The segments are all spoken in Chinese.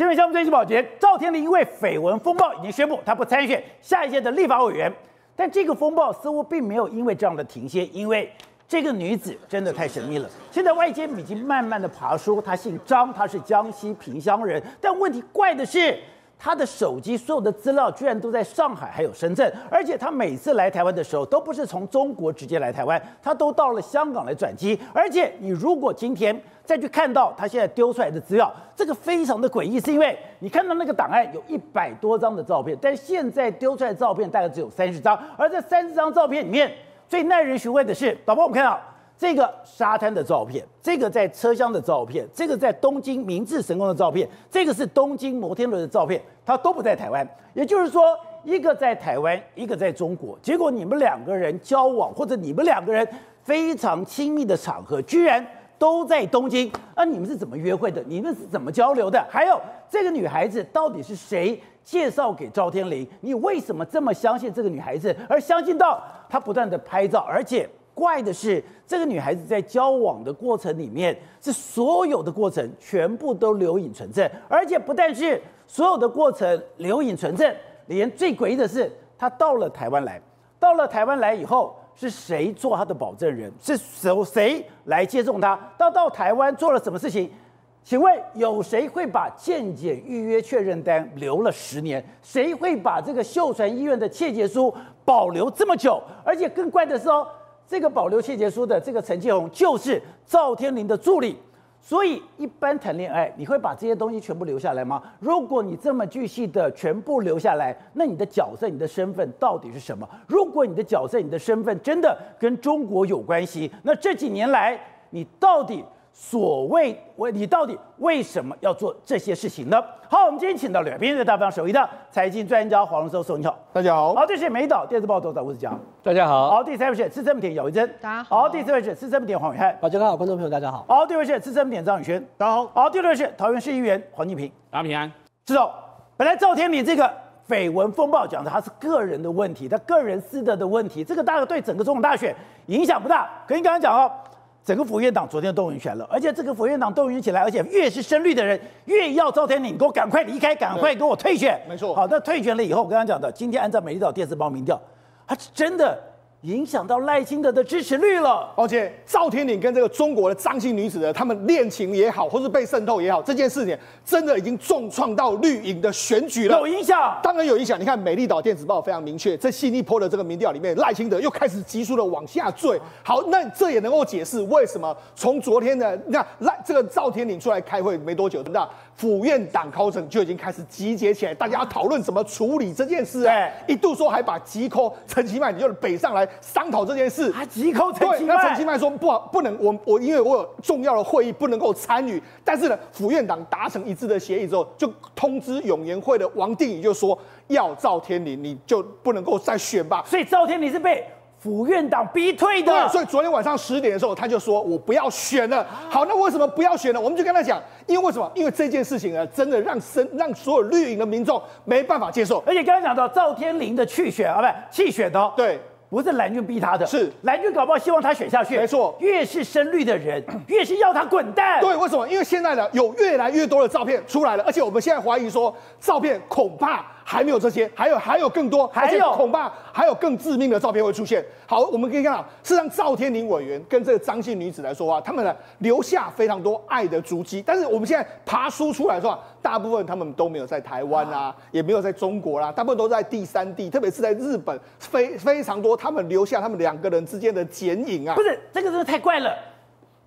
新闻项目最新保洁，赵天麟因为绯闻风暴已经宣布他不参选下一届的立法委员，但这个风暴似乎并没有因为这样的停歇，因为这个女子真的太神秘了。现在外界已经慢慢的爬出，她姓张，她是江西萍乡人，但问题怪的是。他的手机所有的资料居然都在上海，还有深圳，而且他每次来台湾的时候都不是从中国直接来台湾，他都到了香港来转机。而且你如果今天再去看到他现在丢出来的资料，这个非常的诡异，是因为你看到那个档案有一百多张的照片，但现在丢出来照片大概只有三十张，而这三十张照片里面最耐人寻味的是，导播我们看到。这个沙滩的照片，这个在车厢的照片，这个在东京明治神宫的照片，这个是东京摩天轮的照片，它都不在台湾。也就是说，一个在台湾，一个在中国。结果你们两个人交往，或者你们两个人非常亲密的场合，居然都在东京。那你们是怎么约会的？你们是怎么交流的？还有这个女孩子到底是谁介绍给赵天林？你为什么这么相信这个女孩子，而相信到她不断的拍照，而且？怪的是，这个女孩子在交往的过程里面，是所有的过程全部都留影存证，而且不但是所有的过程留影存证，连最诡异的是，她到了台湾来，到了台湾来以后，是谁做她的保证人？是谁谁来接送她？到到台湾做了什么事情？请问有谁会把健检预约确认单留了十年？谁会把这个秀传医院的切结书保留这么久？而且更怪的是哦。这个保留窃结书的这个陈继红就是赵天林的助理，所以一般谈恋爱，你会把这些东西全部留下来吗？如果你这么具细的全部留下来，那你的角色、你的身份到底是什么？如果你的角色、你的身份真的跟中国有关系，那这几年来你到底？所谓为你到底为什么要做这些事情呢？好，我们今天请到两边的大方首一的财经专家黄荣寿，你好，大家好。好，这是美岛电视报道的吴子嘉，大家好。好，第三位是资深媒体姚维珍，大家好。好，第四位是资深媒体黄伟汉，大家好，观众朋友大家好。好，第五位是资深媒体张宇轩，大家好。好，第六位是桃园市议员黄敬平，大家平安。知道，本来赵天明这个绯闻风暴讲的他是个人的问题，他个人私德的问题，这个大概对整个总统大选影响不大。可你刚刚讲哦。整个府院党昨天动员起来了，而且这个府院党动员起来，而且越是深绿的人，越要赵天麟，你给我赶快离开，赶快给我退选。没错。好，那退选了以后，我刚刚讲的，今天按照美丽岛电视报民调，他是真的。影响到赖清德的支持率了，而且赵天麟跟这个中国的张姓女子的他们恋情也好，或是被渗透也好，这件事情真的已经重创到绿营的选举了，有影响，当然有影响。你看美丽岛电子报非常明确，在新一波的这个民调里面，赖清德又开始急速的往下坠。好，那这也能够解释为什么从昨天的你看赖这个赵天麟出来开会没多久，那府院党高层就已经开始集结起来，大家要讨论怎么处理这件事啊，一度说还把急 call 陈其迈，你就北上来。商讨这件事，还急 call 陈其迈。那陈其迈说不好，不能，我我因为我有重要的会议不能够参与。但是呢，府院党达成一致的协议之后，就通知永延会的王定宇就说要赵天麟，你就不能够再选吧。所以赵天麟是被府院党逼退的。所以昨天晚上十点的时候，他就说我不要选了。好，那为什么不要选呢？我们就跟他讲，因为为什么？因为这件事情呢，真的让生让所有绿营的民众没办法接受。而且刚才讲到赵天麟的去选啊，不弃选的哦，对。不是蓝军逼他的，是蓝军搞不好希望他选下去。没错，越是深绿的人，越是要他滚蛋。对，为什么？因为现在呢，有越来越多的照片出来了，而且我们现在怀疑说，照片恐怕。还没有这些，还有还有更多，还有恐怕还有更致命的照片会出现。好，我们可以看到，事实上赵天林委员跟这个张姓女子来说话，他们呢留下非常多爱的足迹。但是我们现在爬书出来说，大部分他们都没有在台湾啊，也没有在中国啦，大部分都在第三地，特别是在日本，非非常多，他们留下他们两个人之间的剪影啊。不是，这个真的太怪了。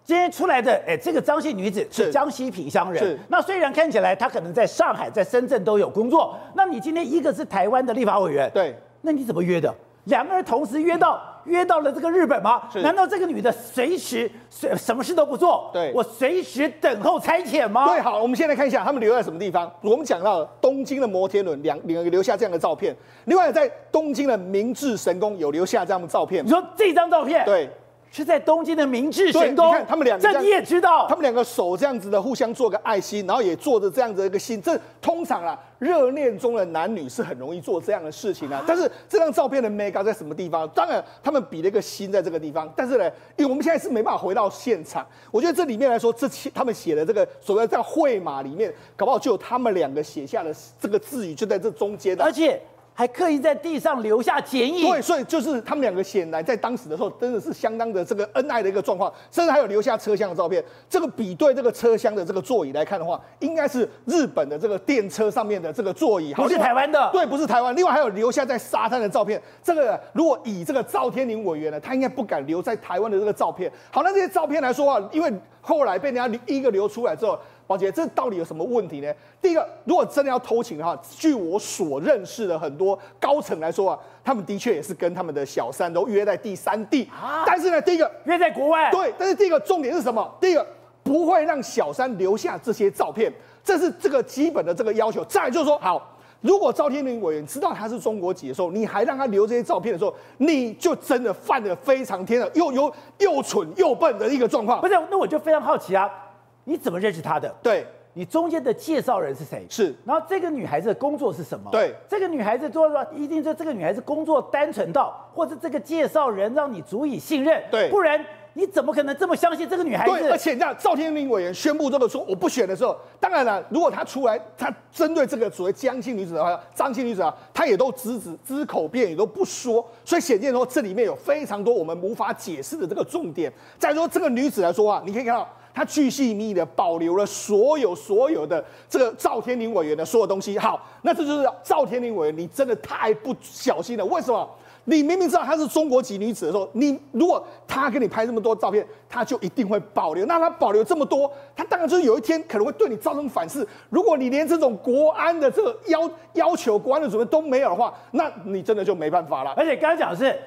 今天出来的，哎，这个张姓女子是江西萍乡人。是。那虽然看起来她可能在上海、在深圳都有工作，那你今天一个是台湾的立法委员，对，那你怎么约的？两个人同时约到，约到了这个日本吗？是。难道这个女的随时随什么事都不做？对。我随时等候差遣吗？对，好，我们现在看一下他们留在什么地方。我们讲到东京的摩天轮，两两个留下这样的照片。另外，在东京的明治神宫有留下这样的照片。你说这张照片？对。是在东京的明治神宫。你看他们两个，这你也知道，他们两个手这样子的互相做个爱心，然后也做着这样子的一个心。这通常啊，热恋中的男女是很容易做这样的事情啊。但是这张照片的 mega 在什么地方？当然，他们比了一个心在这个地方。但是呢，因为我们现在是没办法回到现场，我觉得这里面来说，这他们写的这个所谓的这个绘马里面，搞不好就有他们两个写下的这个字语，就在这中间的，而且。还刻意在地上留下剪影，对，所以就是他们两个显然在当时的时候，真的是相当的这个恩爱的一个状况，甚至还有留下车厢的照片。这个比对这个车厢的这个座椅来看的话，应该是日本的这个电车上面的这个座椅，不是台湾的。对，不是台湾。另外还有留下在沙滩的照片。这个如果以这个赵天麟委员呢，他应该不敢留在台湾的这个照片。好，那这些照片来说啊，因为后来被人家一个流出来之后。宝杰，这到底有什么问题呢？第一个，如果真的要偷情的话，据我所认识的很多高层来说啊，他们的确也是跟他们的小三都约在第三地啊。但是呢，第一个约在国外，对。但是第一个重点是什么？第一个不会让小三留下这些照片，这是这个基本的这个要求。再来就是说，好，如果赵天麟委员知道他是中国籍的时候，你还让他留这些照片的时候，你就真的犯了非常天的又又又蠢又笨的一个状况。不是，那我就非常好奇啊。你怎么认识她的？对，你中间的介绍人是谁？是，然后这个女孩子的工作是什么？对，这个女孩子做说一定是这个女孩子工作单纯到，或者这个介绍人让你足以信任，对，不然你怎么可能这么相信这个女孩子？对，而且你知道赵天麟委员宣布这个说我不选的时候，当然了，如果他出来，他针对这个所谓江姓女子的话，张姓女子啊，他也都只只只口辩也都不说，所以显见说这里面有非常多我们无法解释的这个重点。再说这个女子来说啊，你可以看到。他巨细靡遗的保留了所有所有的这个赵天林委员的所有东西。好，那这就是赵天林委员，你真的太不小心了。为什么？你明明知道她是中国籍女子的时候，你如果他给你拍这么多照片，他就一定会保留。那他保留这么多，他当然就是有一天可能会对你造成反噬。如果你连这种国安的这个要要求、国安的准备都没有的话，那你真的就没办法了。而且刚刚讲的是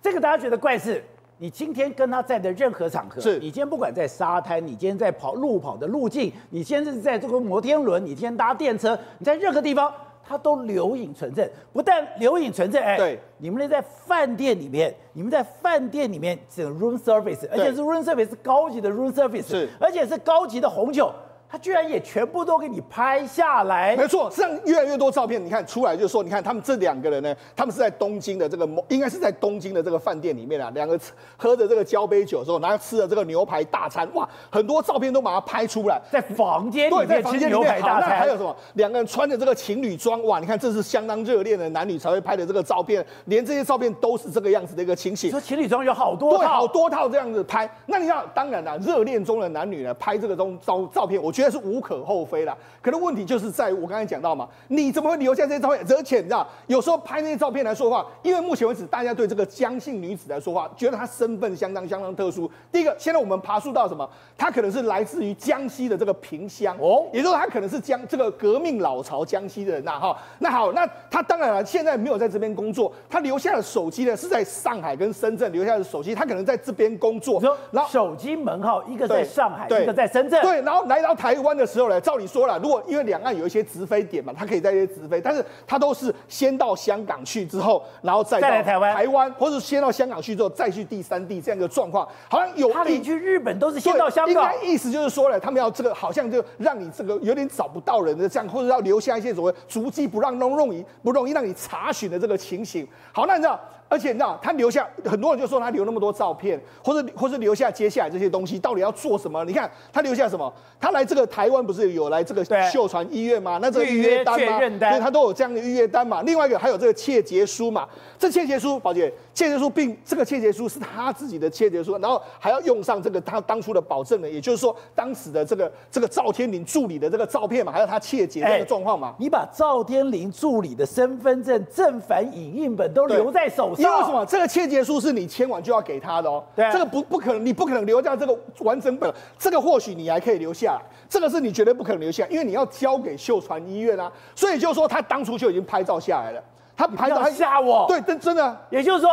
这个，大家觉得怪事。你今天跟他在的任何场合，是你今天不管在沙滩，你今天在跑路跑的路径，你今天是在这个摩天轮，你今天搭电车，你在任何地方，他都留影存证。不但留影存证，哎，对，你们在饭店里面，你们在饭店里面这个 room service，而且是 room service 是高级的 room service，是，而且是高级的红酒。他居然也全部都给你拍下来，没错，实际上越来越多照片，你看出来就是说，你看他们这两个人呢，他们是在东京的这个，应该是在东京的这个饭店里面啊，两个喝着这个交杯酒的时候，然后吃了这个牛排大餐，哇，很多照片都把它拍出来，在房间里面，对，在房间里面牛排大餐，还有什么？两个人穿着这个情侣装，哇，你看这是相当热恋的男女才会拍的这个照片，连这些照片都是这个样子的一个情形。说情侣装有好多套，对，好多套这样子拍，那你要当然了，热恋中的男女呢，拍这个东照照片，我觉得是无可厚非啦，可能问题就是在于我刚才讲到嘛，你怎么会留下这些照片？而且你知道，有时候拍那些照片来说话，因为目前为止大家对这个江姓女子来说话，觉得她身份相当相当特殊。第一个，现在我们爬树到什么？她可能是来自于江西的这个萍乡哦，也就是说她可能是江这个革命老巢江西的人呐哈。那好，那她当然了，现在没有在这边工作，她留下的手机呢是在上海跟深圳留下的手机，她可能在这边工作。然后手机门号一个在上海，一个在深圳。对，然后来到台湾的时候呢，照理说了，如果因为两岸有一些直飞点嘛，他可以在这些直飞，但是他都是先到香港去之后，然后再到台湾，台湾，或者先到香港去之后再去第三地这样一个状况，好像有他连去日本都是先到香港，应该意思就是说了，他们要这个好像就让你这个有点找不到人的这样，或者要留下一些所谓足迹不让弄弄你不容易让你查询的这个情形。好，那你知道？而且你知道，他留下很多人就说他留那么多照片，或者或者留下接下来这些东西，到底要做什么？你看他留下什么？他来这个台湾不是有来这个秀传医院吗？那这个预约单吗？对，他都有这样的预约单嘛。另外一个还有这个窃结书嘛。这窃结书，宝姐，窃结书并这个窃结书是他自己的窃结书，然后还要用上这个他当初的保证人，也就是说当时的这个这个赵天林助理的这个照片嘛，还有他切结这个状况嘛。欸，你把赵天林助理的身份证正反影印本都留在手上。因为什么？这个切结书是你签完就要给他的哦。对，这个不不可能，你不可能留下这个完整本。这个或许你还可以留下来，这个是你绝对不可能留下，因为你要交给秀传医院啊。所以就是说，他当初就已经拍照下来了。他拍照吓我。对，真真的。也就是说，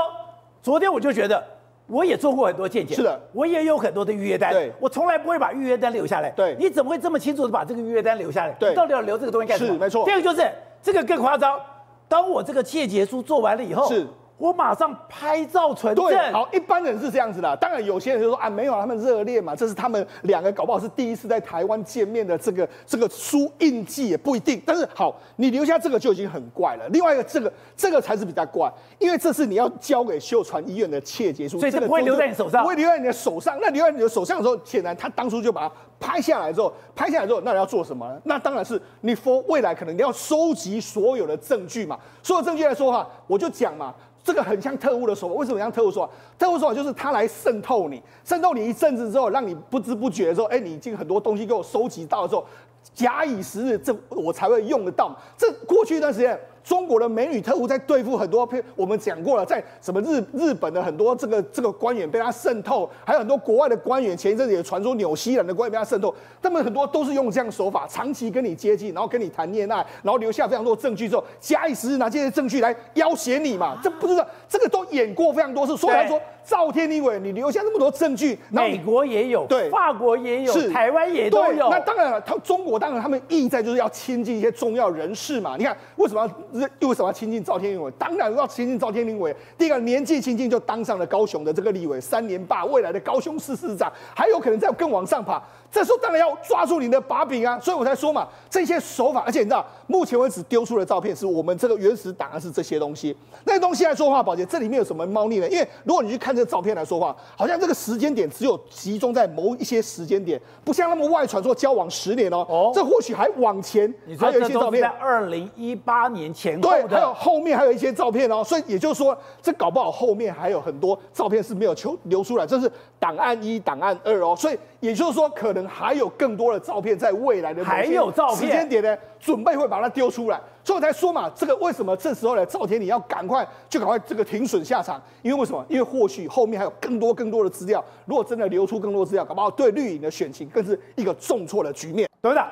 昨天我就觉得，我也做过很多见解，是的，我也有很多的预约单。对，我从来不会把预约单留下来。对，你怎么会这么清楚的把这个预约单留下来？对，到底要留这个东西干什么？是，没错。第二个就是这个更夸张，当我这个切结书做完了以后，是。我马上拍照存证。对，好，一般人是这样子的。当然，有些人就说啊，没有，他们热恋嘛，这是他们两个搞不好是第一次在台湾见面的这个这个书印记也不一定。但是好，你留下这个就已经很怪了。另外一个，这个这个才是比较怪，因为这是你要交给秀传医院的切结书，所以这个不会留在你手上，不会留在你的手上。那留在你的手上的时候，显然他当初就把它拍下来之后，拍下来之后，那你要做什么呢？那当然是你 for 未来可能你要收集所有的证据嘛。所有证据来说哈，我就讲嘛。这个很像特务的手法，为什么像特务手法？特务手法就是他来渗透你，渗透你一阵子之后，让你不知不觉的时候，哎，你已经很多东西给我收集到的时候，假以时日，这我才会用得到。这过去一段时间。中国的美女特务在对付很多，我们讲过了，在什么日日本的很多这个这个官员被他渗透，还有很多国外的官员，前一阵子也传说纽西兰的官员被他渗透，他们很多都是用这样的手法，长期跟你接近，然后跟你谈恋爱，然后留下非常多证据之后，假以时日拿这些证据来要挟你嘛，这不是这个都演过非常多次，所以来说。赵天立委，你留下那么多证据，美国也有，对，法国也有，是台湾也都有。那当然了，他中国当然他们意在就是要亲近一些重要人士嘛。你看为什么要又为什么要亲近赵天立委？当然要亲近赵天立委。第一个年纪轻轻就当上了高雄的这个立委，三年霸未来的高雄市市长，还有可能再更往上爬。这时候当然要抓住你的把柄啊，所以我才说嘛，这些手法，而且你知道，目前为止丢出的照片是我们这个原始档案是这些东西，那些东西来说话，宝杰，这里面有什么猫腻呢？因为如果你去看这个照片来说话，好像这个时间点只有集中在某一些时间点，不像那么外传说交往十年哦，哦，这或许还往前还有一些照片，在二零一八年前对，还有后面还有一些照片哦，所以也就是说，这搞不好后面还有很多照片是没有求流出来，这是档案一、档案二哦，所以也就是说，可能还有更。多的照片在未来的还有照片时间点呢，准备会把它丢出来，所以我才说嘛，这个为什么这时候呢？赵天你要赶快就赶快这个停损下场，因为为什么？因为或许后面还有更多更多的资料，如果真的流出更多资料，搞不好对绿营的选情更是一个重挫的局面。董事长，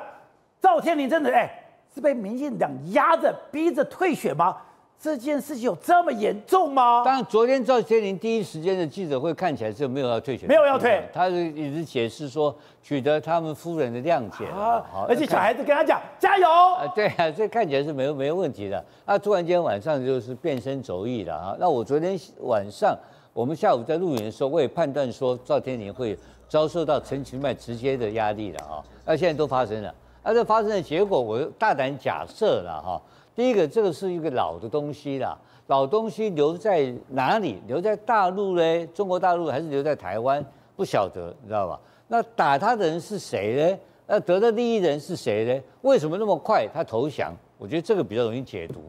赵天林真的哎，是被民进党压着逼着退选吗？这件事情有这么严重吗？当然，昨天赵天麟第一时间的记者会看起来是没有要退选，没有要退，他是一直解释说取得他们夫人的谅解啊，而且小孩子跟他讲加油啊，对啊，这看起来是没有没有问题的。那突然间晚上就是变身走意了啊。那我昨天晚上我们下午在录影的时候，我也判断说赵天麟会遭受到陈其迈直接的压力了啊。那现在都发生了，那这发生的结果，我大胆假设了哈。第一个，这个是一个老的东西啦，老东西留在哪里？留在大陆嘞？中国大陆还是留在台湾？不晓得，你知道吧？那打他的人是谁呢？那得的利益人是谁呢？为什么那么快他投降？我觉得这个比较容易解读。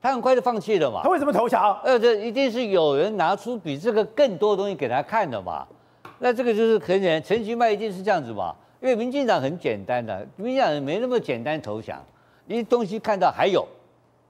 他很快就放弃了嘛？他为什么投降？呃，这一定是有人拿出比这个更多的东西给他看的嘛。那这个就是很简单，陈其迈一定是这样子嘛？因为民进党很简单的，民进党人没那么简单投降，你东西看到还有。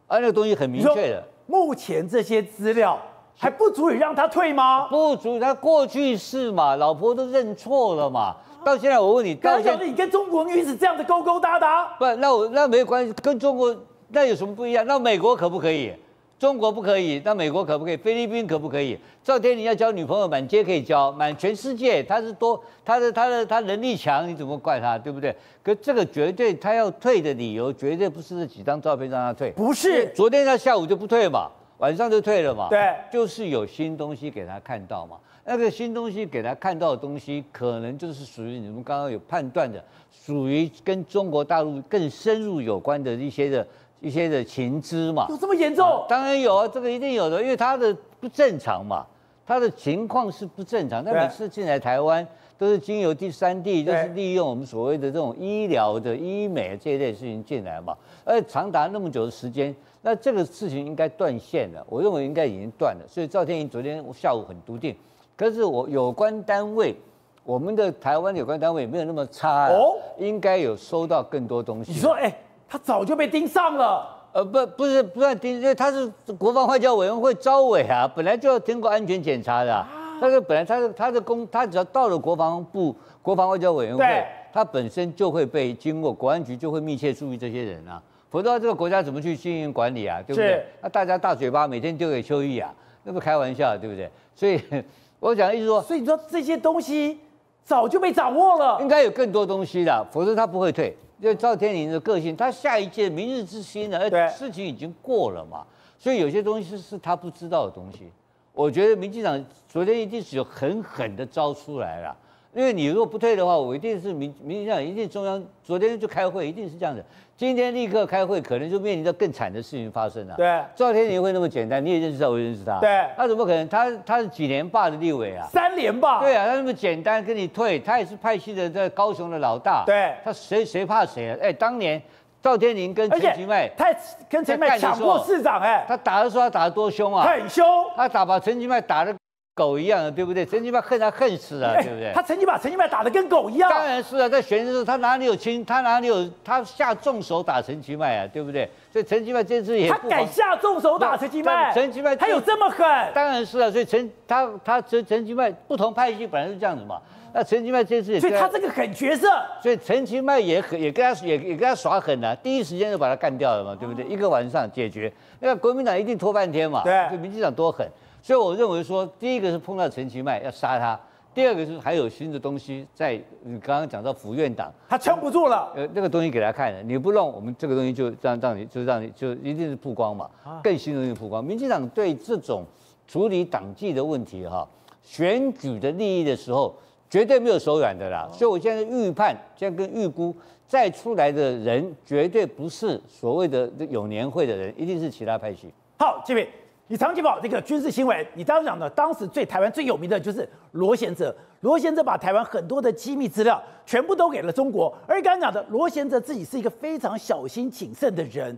啊，那个东西很明确的。目前这些资料还不足以让他退吗？不足以，他过去是嘛，老婆都认错了嘛。到现在我问你，到现在你跟中国女子这样子勾勾搭搭，不，那我那没关系，跟中国那有什么不一样？那美国可不可以？中国不可以，那美国可不可以？菲律宾可不可以？赵天林要交女朋友，满街可以交，满全世界，他是多，他的他的他能力强，你怎么怪他，对不对？可这个绝对他要退的理由，绝对不是这几张照片让他退，不是。昨天他下午就不退嘛，晚上就退了嘛，对，就是有新东西给他看到嘛。那个新东西给他看到的东西，可能就是属于你们刚刚有判断的，属于跟中国大陆更深入有关的一些的。一些的情资嘛，有这么严重？啊？当然有啊，这个一定有的，因为他的不正常嘛，他的情况是不正常。他每次进来台湾都是经由第三地，就是利用我们所谓的这种医疗的医美这一类事情进来嘛，而且长达那么久的时间，那这个事情应该断线了。我认为应该已经断了。所以赵天麟昨天下午很笃定，可是我有关单位，我们的台湾有关单位没有那么差哦，应该有收到更多东西。你说，哎、欸。他早就被盯上了，呃，不，不是不算盯，因为他是国防外交委员会招委啊，本来就要经过安全检查的、啊。但是本来他的他的公，他只要到了国防部国防外交委员会，他本身就会被经过国安局就会密切注意这些人啊，否则这个国家怎么去经营管理啊，对不对？那大家大嘴巴每天丢给邱毅啊，那不开玩笑，对不对？所以 我讲的意思说，所以你说这些东西早就被掌握了，应该有更多东西的，否则他不会退。因为赵天麟的个性，他下一届明日之星呢，事情已经过了嘛，所以有些东西是是他不知道的东西。我觉得民进党昨天一定是有狠狠的招出来了。因为你如果不退的话，我一定是民民进党一定中央昨天就开会，一定是这样的。今天立刻开会，可能就面临着更惨的事情发生了。对，赵天麟会那么简单？你也认识他，我也认识他。对，他怎么可能？他他是几连霸的立委啊？三连霸。对啊，他那么简单跟你退，他也是派系的在高雄的老大。对，他谁谁怕谁啊？哎，当年赵天麟跟陈其迈，他跟陈其迈抢过市长，哎，他打的时候他打得多凶啊？很凶，他打把陈其迈打的。狗一样的，对不对？陈其迈恨他恨死了，对不对？他曾经把陈其迈打得跟狗一样。当然是啊，在选的时候，他哪里有轻？他哪里有？他下重手打陈其迈啊，对不对？所以陈其迈这次也他敢下重手打陈其迈？陈其迈他有这么狠？当然是啊，所以陈他他陈陈其迈不同派系本来是这样子嘛。那陈其迈这次也，所以他这个狠角色，所以陈其迈也很也跟他也也跟他耍狠啊，第一时间就把他干掉了嘛，对不对？一个晚上解决，那个国民党一定拖半天嘛，对，就民进党多狠。所以我认为说，第一个是碰到陈其迈要杀他，第二个是还有新的东西在。你刚刚讲到府院党，他撑不住了。呃，那个东西给他看了，你不弄，我们这个东西就让让你就让你就一定是曝光嘛，更新的东西曝光。民进党对这种处理党纪的问题哈，选举的利益的时候，绝对没有手软的啦。所以我现在预判，现在跟预估，再出来的人绝对不是所谓的有年会的人，一定是其他派系。好，这边。你长期报这个军事新闻，你刚刚讲的，当时最台湾最有名的就是罗贤哲。罗贤哲把台湾很多的机密资料全部都给了中国，而刚刚讲的罗贤哲自己是一个非常小心谨慎的人，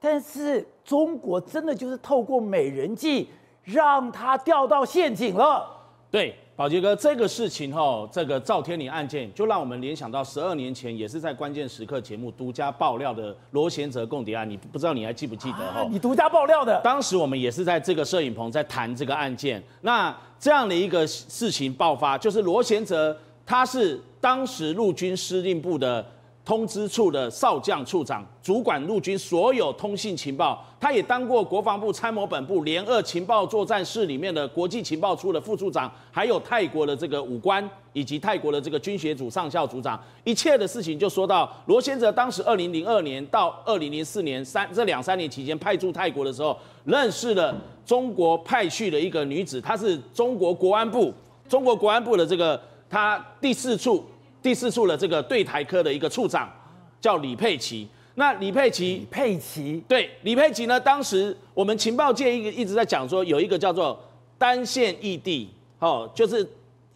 但是中国真的就是透过美人计让他掉到陷阱了。对。宝杰哥，这个事情哈，这个赵天麟案件，就让我们联想到十二年前，也是在关键时刻节目独家爆料的罗贤哲共谍案。你不知道你还记不记得哈、啊？你独家爆料的，当时我们也是在这个摄影棚在谈这个案件。那这样的一个事情爆发，就是罗贤哲他是当时陆军司令部的。通知处的少将处长，主管陆军所有通信情报。他也当过国防部参谋本部联二情报作战室里面的国际情报处的副处长，还有泰国的这个武官，以及泰国的这个军学组上校组长。一切的事情就说到罗先哲当时二零零二年到二零零四年三这两三年期间派驻泰国的时候，认识了中国派去的一个女子，她是中国国安部中国国安部的这个她第四处。第四处的这个对台科的一个处长叫李佩琦。那李佩琦，李佩琦，对，李佩琦呢？当时我们情报界一一直在讲说，有一个叫做单线异地，哦，就是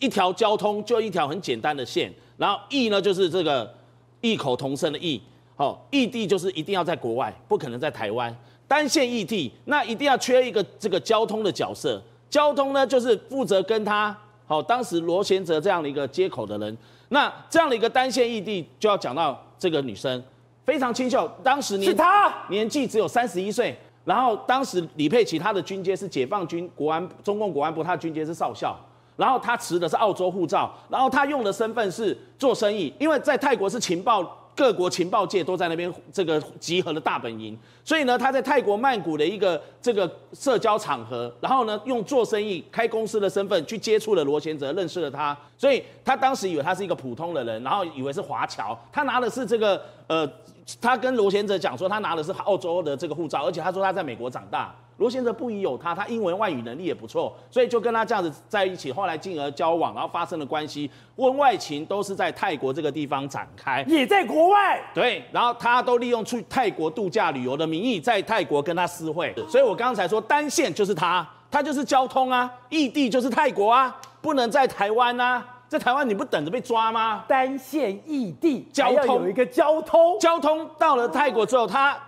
一条交通就一条很简单的线，然后异呢就是这个异口同声的异，哦，异地就是一定要在国外，不可能在台湾。单线异地，那一定要缺一个这个交通的角色，交通呢就是负责跟他，好，当时罗贤哲这样的一个接口的人。那这样的一个单线异地，就要讲到这个女生非常清秀，当时年是她年纪只有三十一岁，然后当时李佩琦她的军阶是解放军国安中共国安部，她的军阶是少校，然后她持的是澳洲护照，然后她用的身份是做生意，因为在泰国是情报。各国情报界都在那边这个集合的大本营，所以呢，他在泰国曼谷的一个这个社交场合，然后呢，用做生意开公司的身份去接触了罗贤哲，认识了他，所以他当时以为他是一个普通的人，然后以为是华侨，他拿的是这个呃，他跟罗贤哲讲说他拿的是澳洲的这个护照，而且他说他在美国长大。罗先生不疑有他，他英文外语能力也不错，所以就跟他这样子在一起，后来进而交往，然后发生了关系，婚外情都是在泰国这个地方展开，也在国外。对，然后他都利用去泰国度假旅游的名义，在泰国跟他私会。所以我刚才说单线就是他，他就是交通啊，异地就是泰国啊，不能在台湾啊，在台湾你不等着被抓吗？单线异地，交通有一个交通，交通到了泰国之后，他。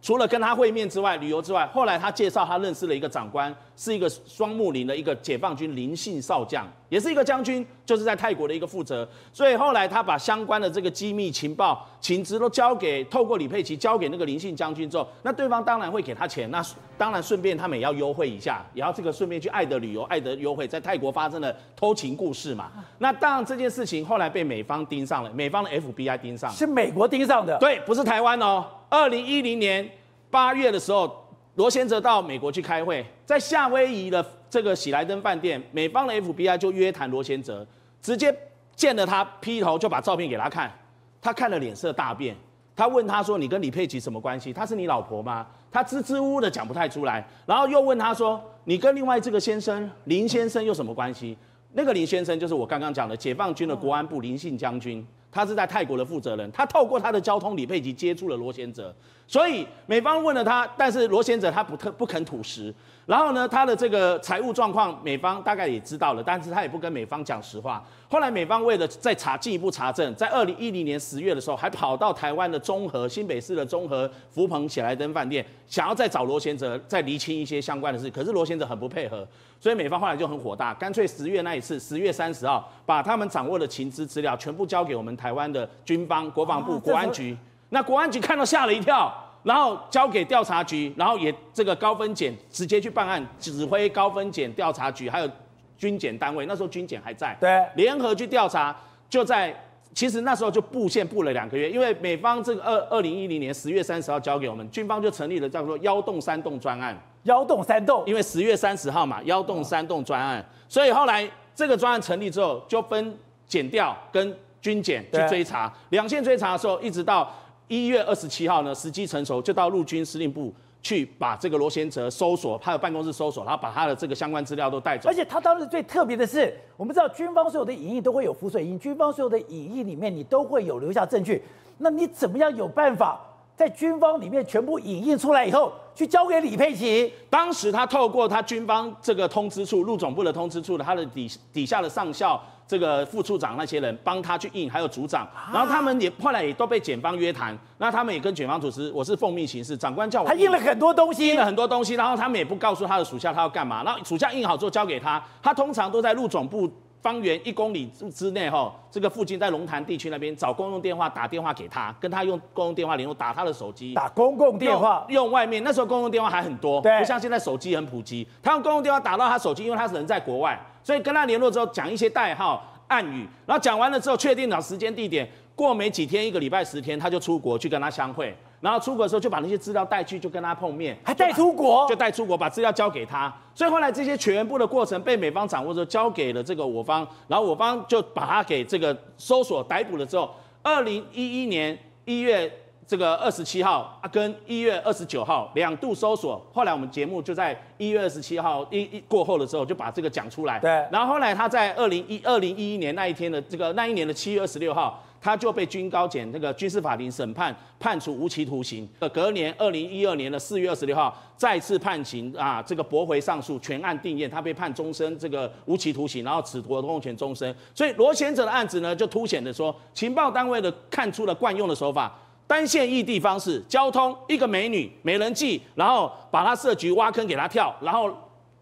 除了跟他会面之外，旅游之外，后来他介绍他认识了一个长官，是一个双木林的一个解放军林姓少将，也是一个将军，就是在泰国的一个负责。所以后来他把相关的这个机密情报、情资都交给，透过李佩琦交给那个林姓将军之后，那对方当然会给他钱，那当然顺便他们也要优惠一下，也要这个顺便去爱的旅游，爱的优惠，在泰国发生了偷情故事嘛。那当然这件事情后来被美方盯上了，美方的 FBI 盯上，是美国盯上的，对，不是台湾哦。二零一零年八月的时候，罗贤哲到美国去开会，在夏威夷的这个喜来登饭店，美方的 FBI 就约谈罗贤哲，直接见了他，劈头就把照片给他看，他看了脸色大变，他问他说：“你跟李佩琦什么关系？她是你老婆吗？”他支支吾吾的讲不太出来，然后又问他说：“你跟另外这个先生林先生有什么关系？”那个林先生就是我刚刚讲的解放军的国安部林姓将军，他是在泰国的负责人，他透过他的交通，李佩琦接触了罗贤哲，所以美方问了他，但是罗贤哲他不特不肯吐实。然后呢，他的这个财务状况，美方大概也知道了，但是他也不跟美方讲实话。后来美方为了再查进一步查证，在二零一零年十月的时候，还跑到台湾的中和新北市的中和福朋喜来登饭店，想要再找罗贤哲再厘清一些相关的事。可是罗贤哲很不配合，所以美方后来就很火大，干脆十月那一次，十月三十号，把他们掌握的情资资料全部交给我们台湾的军方、国防部、国安局。那国安局看到吓了一跳。然后交给调查局，然后也这个高分检直接去办案，指挥高分检调查局还有军检单位，那时候军检还在，对，联合去调查，就在其实那时候就布线布了两个月，因为美方这个二二零一零年十月三十号交给我们，军方就成立了叫做幺洞三洞专案，幺洞三洞，因为十月三十号嘛，幺洞三洞专案，所以后来这个专案成立之后，就分检调跟军检去追查，两线追查的时候，一直到。一月二十七号呢，时机成熟，就到陆军司令部去把这个罗贤哲搜索，他的办公室搜索，然后把他的这个相关资料都带走。而且他当时最特别的是，我们知道军方所有的影印都会有浮水印，军方所有的影印里面你都会有留下证据，那你怎么样有办法在军方里面全部影印出来以后，去交给李佩琦？当时他透过他军方这个通知处陆总部的通知处的他的底底下的上校。这个副处长那些人帮他去印，还有组长，然后他们也后来也都被检方约谈，那他们也跟检方主持，我是奉命行事，长官叫我，他印了很多东西，印了很多东西，然后他们也不告诉他的属下他要干嘛，然后属下印好之后交给他，他通常都在陆总部方圆一公里之内哈，这个附近在龙潭地区那边找公用电话打电话给他，跟他用公用电话联络，打他的手机，打公共电话。用，用外面那时候公用电话还很多，对，不像现在手机很普及，他用公用电话打到他手机，因为他是人在国外，所以跟他联络之后讲一些代号。暗语，然后讲完了之后，确定了时间地点，过没几天，一个礼拜十天，他就出国去跟他相会，然后出国的时候就把那些资料带去，就跟他碰面，还带出国，就带出国，把资料交给他。所以后来这些全部的过程被美方掌握之后，交给了这个我方，然后我方就把他给这个搜索逮捕了之后，二零一一年一月。这个二十七号啊，跟一月二十九号两度搜索，后来我们节目就在一月二十七号一一过后的时候就把这个讲出来。对。然后后来他在二零一二零一一年那一天的这个那一年的七月二十六号，他就被军高检这个军事法庭审判，判处无期徒刑。呃隔年二零一二年的四月二十六号再次判刑啊，这个驳回上诉，全案定谳，他被判终身这个无期徒刑，然后褫夺公权终身。所以罗贤哲的案子呢，就凸显的说，情报单位的看出了惯用的手法。单线异地方式，交通一个美女没人记，然后把她设局挖坑给她跳，然后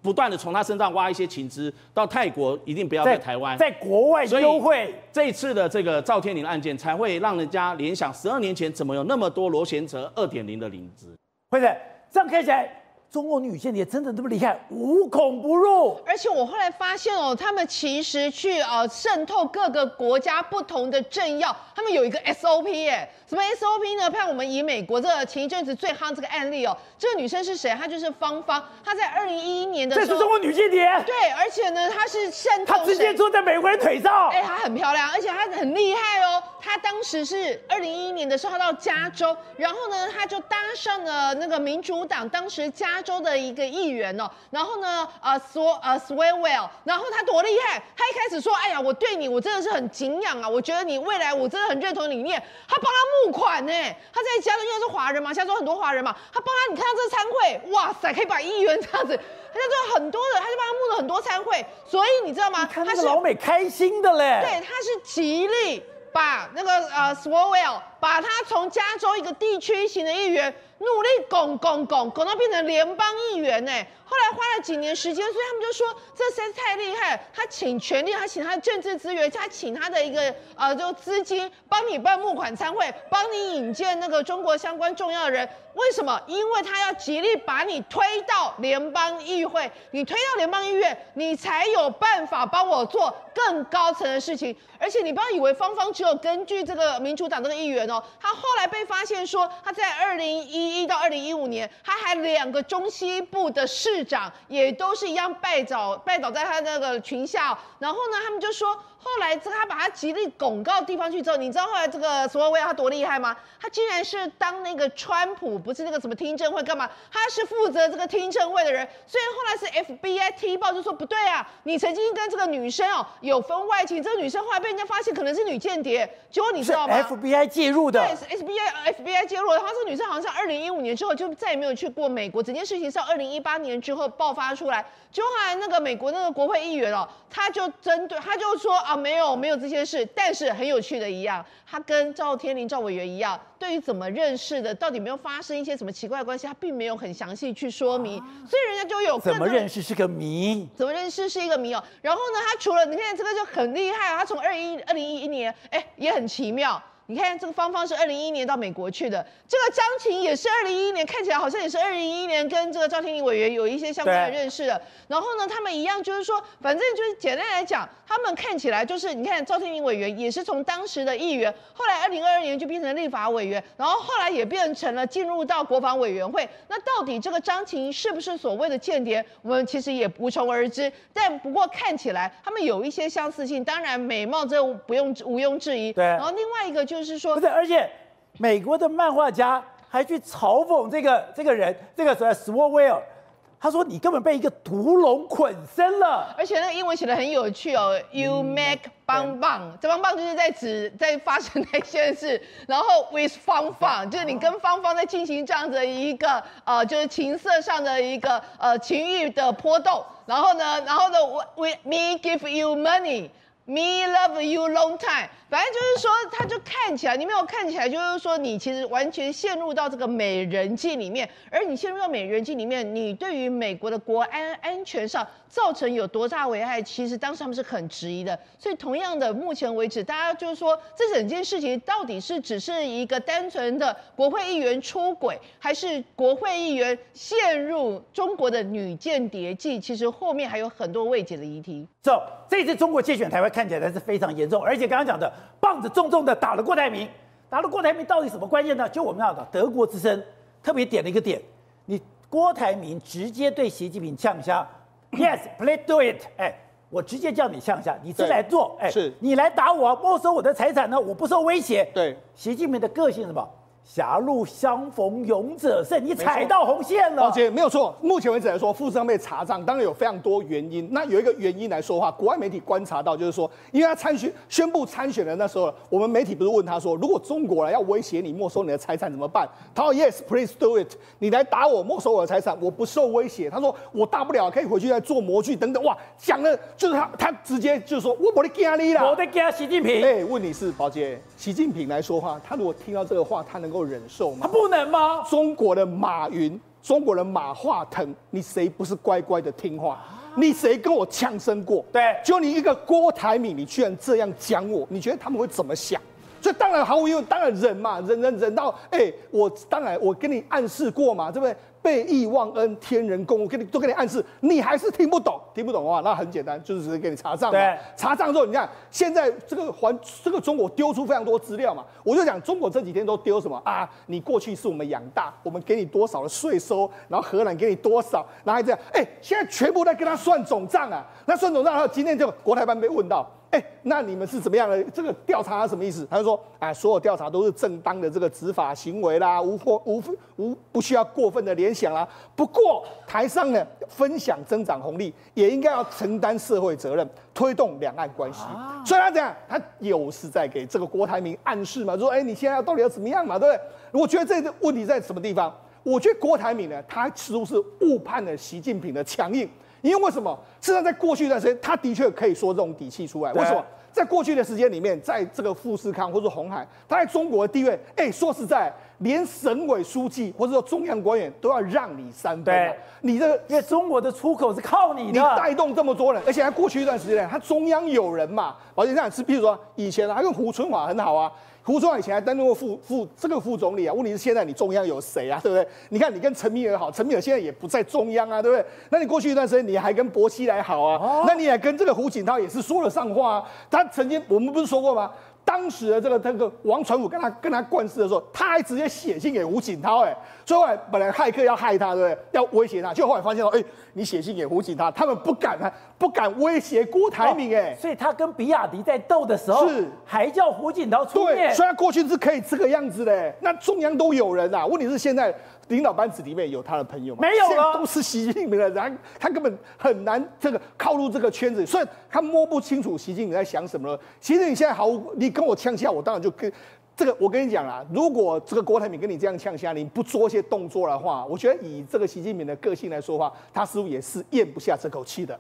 不断的从他身上挖一些情资，到泰国一定不要在台湾，在国外优惠。这一次的这个赵天林案件才会让人家联想，十二年前怎么有那么多螺旋车二点零的影子？会的，这样看起来。中国女间谍真的这么厉害，无孔不入。而且我后来发现哦，他们其实去呃渗透各个国家不同的政要，他们有一个 SOP 耶。什么 SOP 呢？看我们以美国这个前一阵子最夯这个案例哦，这个女生是谁？她就是芳芳，她在二零一一年的时候，这是中国女间谍。对，而且呢，她是渗透，她直接坐在美国人腿上。哎，她很漂亮，而且她很厉害哦。她当时是二零一一年的时候，她到加州，然后呢，她就搭上了那个民主党当时加州的一个议员哦，然后呢，呃，说呃，Swalwell，然后他多厉害，他一开始说，哎呀，我对你我真的是很敬仰啊，我觉得你未来我真的很认同理念，他帮他。募款呢？他在加州，因为是华人嘛，加州很多华人嘛，他帮他，你看到这个餐会，哇塞，可以把议员这样子，他就做很多的，他就帮他募了很多餐会，所以你知道吗？他是老美开心的嘞，对，他是极力把那个呃 Swalwell 把他从加州一个地区型的议员努力拱拱拱拱到变成联邦议员呢。后来花了几年时间，所以他们就说这实在太厉害。他请权力，他请他的政治资源，他请他的一个呃，就资金帮你办募款参会，帮你引荐那个中国相关重要的人。为什么？因为他要极力把你推到联邦议会，你推到联邦议院，你才有办法帮我做更高层的事情。而且你不要以为芳芳只有根据这个民主党这个议员哦，他后来被发现说他在二零一一到二零一五年，他还两个中西部的市长也都是一样拜倒拜倒在他那个裙下，然后呢，他们就说。后来这他把他极力拱告地方去之后，你知道后来这个索维尔他多厉害吗？他竟然是当那个川普不是那个什么听证会干嘛？他是负责这个听证会的人，所以后来是 FBI 踢爆就说不对啊，你曾经跟这个女生哦有分外情，这个女生后来被人家发现可能是女间谍，结果你知道吗？FBI 介入的，对，是 FBI FBI 介入的。他这个女生好像是二零一五年之后就再也没有去过美国，整件事情是二零一八年之后爆发出来，就后来那个美国那个国会议员哦，他就针对他就说啊，没有没有这些事，但是很有趣的一样，他跟赵天林赵委员一样，对于怎么认识的，到底没有发生一些什么奇怪的关系，他并没有很详细去说明，啊、所以人家就有怎么认识是个谜，怎么认识是一个谜哦。然后呢，他除了你看这个就很厉害啊，他从二一二零一一年，哎，也很奇妙。你看这个芳芳是二零一一年到美国去的，这个张琴也是二零一一年，看起来好像也是二零一一年跟这个赵天麟委员有一些相关的认识的。然后呢，他们一样就是说，反正就是简单来讲，他们看起来就是你看赵天麟委员也是从当时的议员，后来二零二二年就变成立法委员，然后后来也变成了进入到国防委员会。那到底这个张琴是不是所谓的间谍，我们其实也无从而知。但不过看起来他们有一些相似性，当然美貌这不用毋庸置疑。对。然后另外一个就。就是说，不是，而且美国的漫画家还去嘲讽这个这个人，这个什么斯沃维尔，他说你根本被一个毒龙捆身了。而且那个英文写的很有趣哦，You make 棒棒，这棒棒就是在指在发生那些事，然后 with 芳芳，就是你跟芳芳在进行这样的一个呃，就是情色上的一个呃情欲的波动，然后呢，然后呢，we me give you money。Me love you long time，反正就是说，他就看起来，你没有看起来，就是说，你其实完全陷入到这个美人计里面，而你陷入到美人计里面，你对于美国的国安安全上造成有多大危害，其实当时他们是很质疑的。所以，同样的，目前为止，大家就是说，这整件事情到底是只是一个单纯的国会议员出轨，还是国会议员陷入中国的女间谍计？其实后面还有很多未解的疑题。走，这次中国介选台湾。看起来是非常严重，而且刚刚讲的棒子重重的打了郭台铭，打了郭台铭到底什么关键呢？就我们要的德国之声特别点了一个点，你郭台铭直接对习近平呛下，Yes，please do it，哎，我直接叫你呛下，你自来做，哎，是你来打我，没收我的财产呢，我不受威胁。对，习近平的个性是什么？狭路相逢勇者胜，你踩到红线了。宝杰，没有错。目前为止来说，富士康被查账，当然有非常多原因。那有一个原因来说的话，国外媒体观察到，就是说，因为他参选宣布参选的那时候，我们媒体不是问他说，如果中国来要威胁你没收你的财产怎么办？他说：Yes，please do it。你来打我，没收我的财产，我不受威胁。他说我大不了可以回去再做模具等等。哇，讲的就是他，他直接就是说我不得惊你啦，我得惊习近平。哎，问你是宝杰，习近平来说话，他如果听到这个话，他能够忍受吗？他不能吗？中国的马云，中国的马化腾，你谁不是乖乖的听话？你谁跟我呛声过？对，就你一个郭台铭，你居然这样讲我，你觉得他们会怎么想？所以当然毫无疑问，当然忍嘛，忍忍忍到，哎、欸，我当然我跟你暗示过嘛，对不对？背义忘恩，天人共，我跟你都跟你暗示，你还是听不懂，听不懂的话，那很简单，就是直接给你查账嘛。对，查账之后，你看现在这个环这个中国丢出非常多资料嘛，我就讲中国这几天都丢什么啊？你过去是我们养大，我们给你多少的税收，然后荷兰给你多少，然后还这样，哎、欸，现在全部在跟他算总账啊。那算总账，然后今天就国台办被问到。哎，那你们是怎么样的？这个调查什么意思？他就说啊，所有调查都是正当的这个执法行为啦，无过无无不需要过分的联想啦。不过台上呢，分享增长红利，也应该要承担社会责任，推动两岸关系。啊、所以他这样，他又是在给这个郭台铭暗示嘛，说哎，你现在到底要怎么样嘛，对不对？我觉得这个问题在什么地方？我觉得郭台铭呢，他似乎是误判了习近平的强硬。因为为什么？事实上，在过去一段时间，他的确可以说这种底气出来。为什么？在过去的时间里面，在这个富士康或者红海，他在中国的地位，哎，说实在，连省委书记或者说中央官员都要让你三分。对，你这个，因为中国的出口是靠你的，你带动这么多人，而且在过去一段时间，他中央有人嘛，而且这样是，比如说以前啊他跟胡春华很好啊。胡春华以前还担任过副副这个副总理啊，问题是现在你中央有谁啊，对不对？你看你跟陈敏尔好，陈敏尔现在也不在中央啊，对不对？那你过去一段时间你还跟薄熙来好啊，那你也跟这个胡锦涛也是说了上话啊。他曾经我们不是说过吗？当时的这个这个王传武跟他跟他灌输的时候，他还直接写信给胡锦涛，哎，所以后来本来骇客要害他，对不对？要威胁他，就后来发现说，哎，你写信给胡锦涛，他们不敢，不敢威胁郭台铭，哎、哦，所以他跟比亚迪在斗的时候，是还叫胡锦涛出面，虽然过去是可以这个样子的，那中央都有人啊，问题是现在领导班子里面有他的朋友吗？没有了，都是习近平的人，他根本很难这个靠入这个圈子，所以他摸不清楚习近平在想什么了。其实你现在毫无你。跟我呛下，我当然就跟这个。我跟你讲啦，如果这个郭台铭跟你这样呛下，你不做一些动作的话，我觉得以这个习近平的个性来说话，他似乎也是咽不下这口气的。